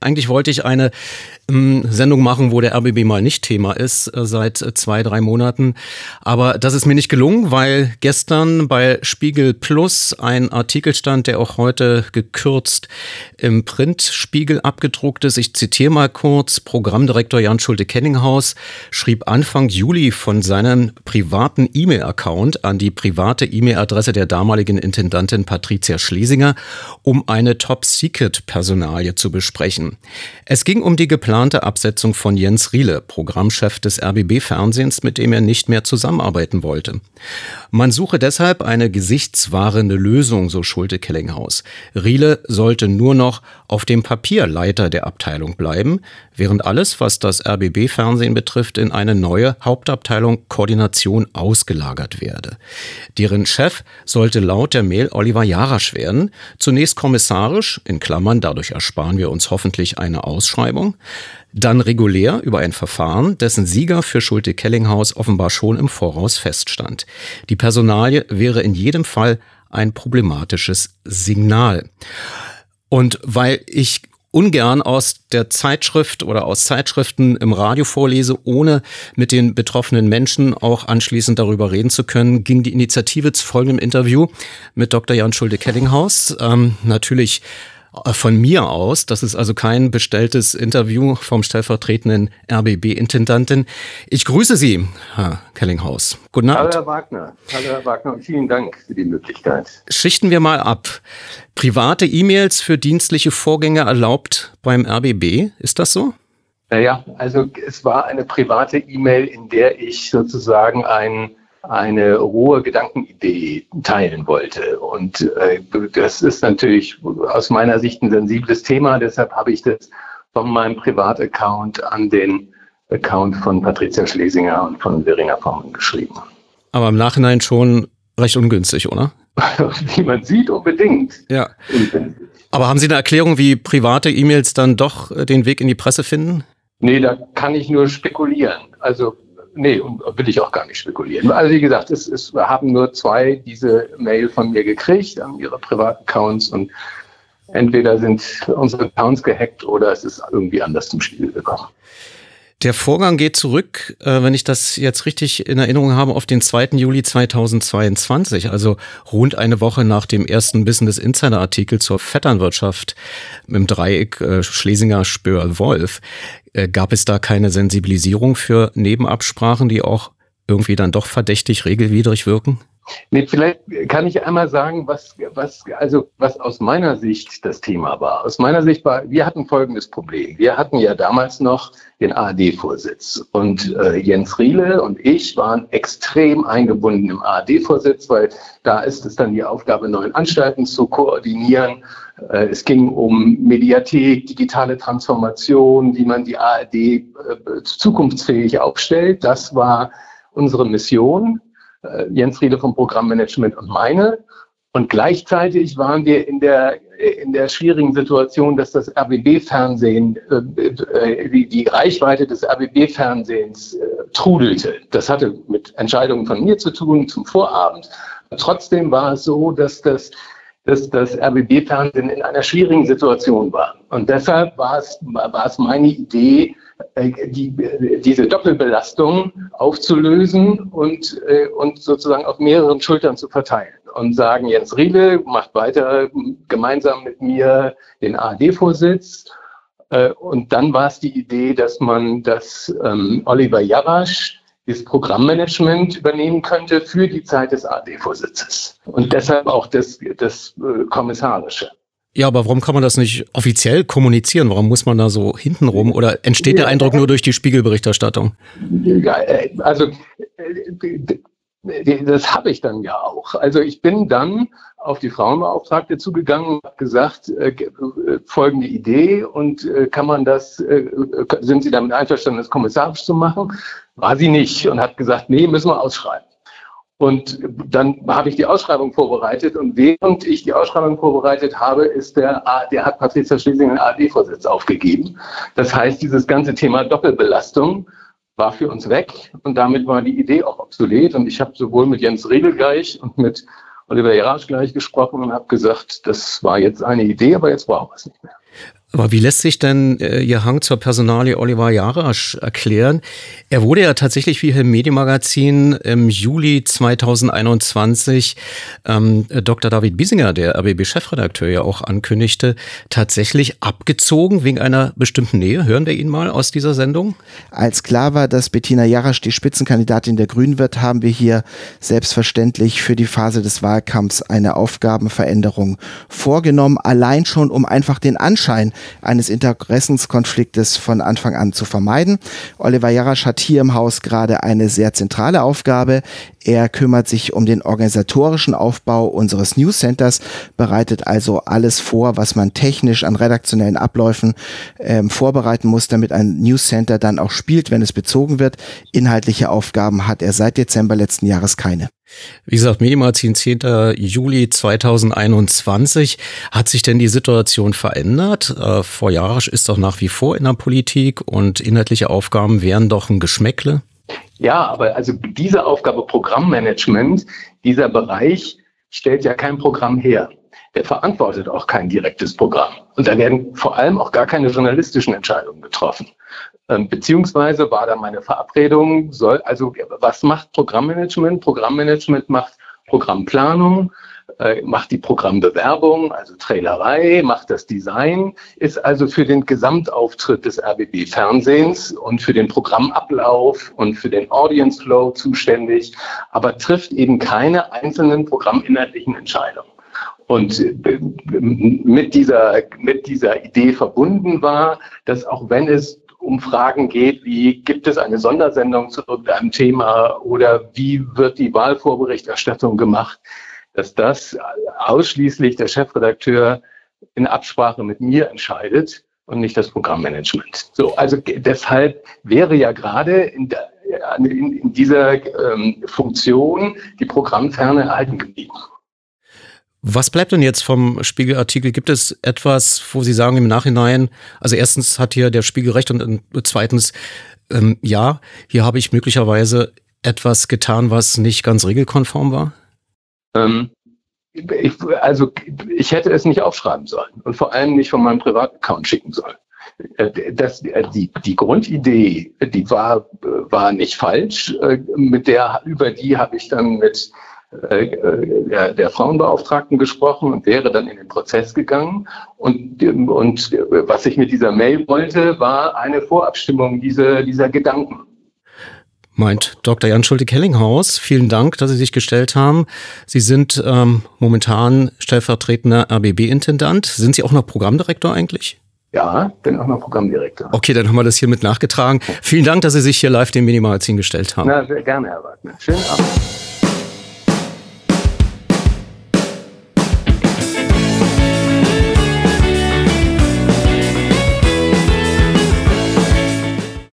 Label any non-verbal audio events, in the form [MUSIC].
Eigentlich wollte ich eine ähm, Sendung machen, wo der RBB mal nicht Thema ist, äh, seit äh, zwei, drei Monaten. Aber das ist mir nicht gelungen, weil gestern bei Spiegel Plus ein Artikel stand, der auch heute gekürzt im Printspiegel abgedruckt ist. Ich zitiere mal kurz. Programmdirektor Jan Schulte-Kenninghaus schrieb Anfang Juli von seinem privaten E-Mail-Account an die private E-Mail-Adresse der damaligen Intendantin Patricia Schlesinger, um eine Top-Secret-Personalie zu besprechen. Es ging um die geplante Absetzung von Jens Riele, Programmchef des RBB Fernsehens, mit dem er nicht mehr zusammenarbeiten wollte. Man suche deshalb eine gesichtswahrende Lösung, so Schulte Kellinghaus. Riele sollte nur noch auf dem Papier Leiter der Abteilung bleiben, während alles, was das RBB Fernsehen betrifft, in eine neue Hauptabteilung Koordination ausgelagert werde. Deren Chef sollte laut der Mail Oliver Jarasch werden, zunächst kommissarisch, in Klammern, dadurch ersparen wir uns hoffentlich hoffentlich eine Ausschreibung, dann regulär über ein Verfahren, dessen Sieger für Schulte-Kellinghaus offenbar schon im Voraus feststand. Die Personalie wäre in jedem Fall ein problematisches Signal. Und weil ich ungern aus der Zeitschrift oder aus Zeitschriften im Radio vorlese, ohne mit den betroffenen Menschen auch anschließend darüber reden zu können, ging die Initiative zu folgendem Interview mit Dr. Jan Schulte-Kellinghaus. Ähm, natürlich von mir aus. Das ist also kein bestelltes Interview vom stellvertretenden RBB-Intendanten. Ich grüße Sie, Herr Kellinghaus. Guten Abend. Hallo, Herr Wagner. Hallo, Herr Wagner. Und vielen Dank für die Möglichkeit. Schichten wir mal ab. Private E-Mails für dienstliche Vorgänge erlaubt beim RBB. Ist das so? Naja, also es war eine private E-Mail, in der ich sozusagen ein eine rohe Gedankenidee teilen wollte. Und äh, das ist natürlich aus meiner Sicht ein sensibles Thema. Deshalb habe ich das von meinem Privataccount an den Account von Patricia Schlesinger und von Veringer Formen geschrieben. Aber im Nachhinein schon recht ungünstig, oder? [LAUGHS] wie man sieht, unbedingt. Ja. Aber haben Sie eine Erklärung, wie private E-Mails dann doch äh, den Weg in die Presse finden? Nee, da kann ich nur spekulieren. Also nee, will ich auch gar nicht spekulieren. Also wie gesagt, es, es haben nur zwei diese Mail von mir gekriegt an ihre privaten Accounts und entweder sind unsere Accounts gehackt oder es ist irgendwie anders zum Spiel gekommen. Der Vorgang geht zurück, äh, wenn ich das jetzt richtig in Erinnerung habe, auf den 2. Juli 2022, also rund eine Woche nach dem ersten Business Insider Artikel zur Vetternwirtschaft im Dreieck äh, Schlesinger Spör Wolf. Äh, gab es da keine Sensibilisierung für Nebenabsprachen, die auch irgendwie dann doch verdächtig regelwidrig wirken? Nee, vielleicht kann ich einmal sagen, was, was, also, was aus meiner Sicht das Thema war. Aus meiner Sicht war, wir hatten folgendes Problem. Wir hatten ja damals noch den ARD-Vorsitz und äh, Jens Riele und ich waren extrem eingebunden im ARD-Vorsitz, weil da ist es dann die Aufgabe, neuen Anstalten zu koordinieren. Äh, es ging um Mediathek, digitale Transformation, wie man die ARD äh, zukunftsfähig aufstellt. Das war unsere Mission äh, Jens Riede vom Programmmanagement und meine. Und gleichzeitig waren wir in der, in der schwierigen Situation, dass das RBB-Fernsehen, äh, äh, die, die Reichweite des RBB-Fernsehens äh, trudelte. Das hatte mit Entscheidungen von mir zu tun zum Vorabend. Trotzdem war es so, dass das, dass das RBB-Fernsehen in einer schwierigen Situation war. Und deshalb war es, war es meine Idee, die, diese Doppelbelastung aufzulösen und, äh, und sozusagen auf mehreren Schultern zu verteilen und sagen, Jens Riele macht weiter gemeinsam mit mir den ARD-Vorsitz. Äh, und dann war es die Idee, dass man das ähm, Oliver Jarasch das Programmmanagement übernehmen könnte für die Zeit des AD-Vorsitzes und deshalb auch das, das äh, Kommissarische. Ja, aber warum kann man das nicht offiziell kommunizieren? Warum muss man da so hintenrum? Oder entsteht der Eindruck nur durch die Spiegelberichterstattung? Äh, also äh, das habe ich dann ja auch. Also ich bin dann auf die Frauenbeauftragte zugegangen und habe gesagt, äh, folgende Idee und kann man das, sind Sie damit einverstanden, das kommissarisch zu machen? War sie nicht und hat gesagt, nee, müssen wir ausschreiben. Und dann habe ich die Ausschreibung vorbereitet und während ich die Ausschreibung vorbereitet habe, ist der, der hat Patricia Schlesinger den ARD-Vorsitz aufgegeben. Das heißt, dieses ganze Thema Doppelbelastung war für uns weg und damit war die Idee auch obsolet. Und ich habe sowohl mit Jens Riedel gleich und mit Oliver Jarasch gleich gesprochen und habe gesagt, das war jetzt eine Idee, aber jetzt brauchen wir es nicht mehr. Aber wie lässt sich denn äh, Ihr Hang zur Personalie Oliver Jarasch erklären? Er wurde ja tatsächlich wie im Medienmagazin im Juli 2021 ähm, Dr. David Biesinger, der RBB-Chefredakteur, ja auch ankündigte, tatsächlich abgezogen wegen einer bestimmten Nähe. Hören wir ihn mal aus dieser Sendung? Als klar war, dass Bettina Jarasch die Spitzenkandidatin der Grünen wird, haben wir hier selbstverständlich für die Phase des Wahlkampfs eine Aufgabenveränderung vorgenommen, allein schon um einfach den Anschein eines Interessenskonfliktes von Anfang an zu vermeiden. Oliver Jarasch hat hier im Haus gerade eine sehr zentrale Aufgabe. Er kümmert sich um den organisatorischen Aufbau unseres News Centers, bereitet also alles vor, was man technisch an redaktionellen Abläufen ähm, vorbereiten muss, damit ein News Center dann auch spielt, wenn es bezogen wird. Inhaltliche Aufgaben hat er seit Dezember letzten Jahres keine. Wie gesagt, Medienmagazin 10. Juli 2021. Hat sich denn die Situation verändert? Äh, vor Jarasch ist doch nach wie vor in der Politik und inhaltliche Aufgaben wären doch ein Geschmäckle? Ja, aber also diese Aufgabe Programmmanagement, dieser Bereich stellt ja kein Programm her. Der verantwortet auch kein direktes Programm. Und da werden vor allem auch gar keine journalistischen Entscheidungen getroffen. Ähm, beziehungsweise war da meine Verabredung, soll, also was macht Programmmanagement? Programmmanagement macht Programmplanung, äh, macht die Programmbewerbung, also Trailerei, macht das Design, ist also für den Gesamtauftritt des RBB Fernsehens und für den Programmablauf und für den Audience Flow zuständig, aber trifft eben keine einzelnen programminhaltlichen Entscheidungen. Und äh, mit dieser, mit dieser Idee verbunden war, dass auch wenn es um Fragen geht, wie gibt es eine Sondersendung zu irgendeinem Thema oder wie wird die Wahlvorberichterstattung gemacht, dass das ausschließlich der Chefredakteur in Absprache mit mir entscheidet und nicht das Programmmanagement. So, also deshalb wäre ja gerade in, der, in, in dieser ähm, Funktion die Programmferne erhalten geblieben. Was bleibt denn jetzt vom Spiegelartikel? Gibt es etwas, wo Sie sagen im Nachhinein, also erstens hat hier der Spiegel recht und zweitens, ähm, ja, hier habe ich möglicherweise etwas getan, was nicht ganz regelkonform war? Ähm, ich, also ich hätte es nicht aufschreiben sollen und vor allem nicht von meinem Privataccount schicken sollen. Äh, das, äh, die, die Grundidee, die war, war nicht falsch. Äh, mit der, über die habe ich dann mit der, der Frauenbeauftragten gesprochen und wäre dann in den Prozess gegangen. Und, und was ich mit dieser Mail wollte, war eine Vorabstimmung dieser, dieser Gedanken. Meint Dr. Jan Schulte-Kellinghaus. Vielen Dank, dass Sie sich gestellt haben. Sie sind ähm, momentan stellvertretender RBB-Intendant. Sind Sie auch noch Programmdirektor eigentlich? Ja, bin auch noch Programmdirektor. Okay, dann haben wir das hier mit nachgetragen. Vielen Dank, dass Sie sich hier live dem Minimagazin gestellt haben. Na, sehr gerne, Herr Wagner. Schönen Abend.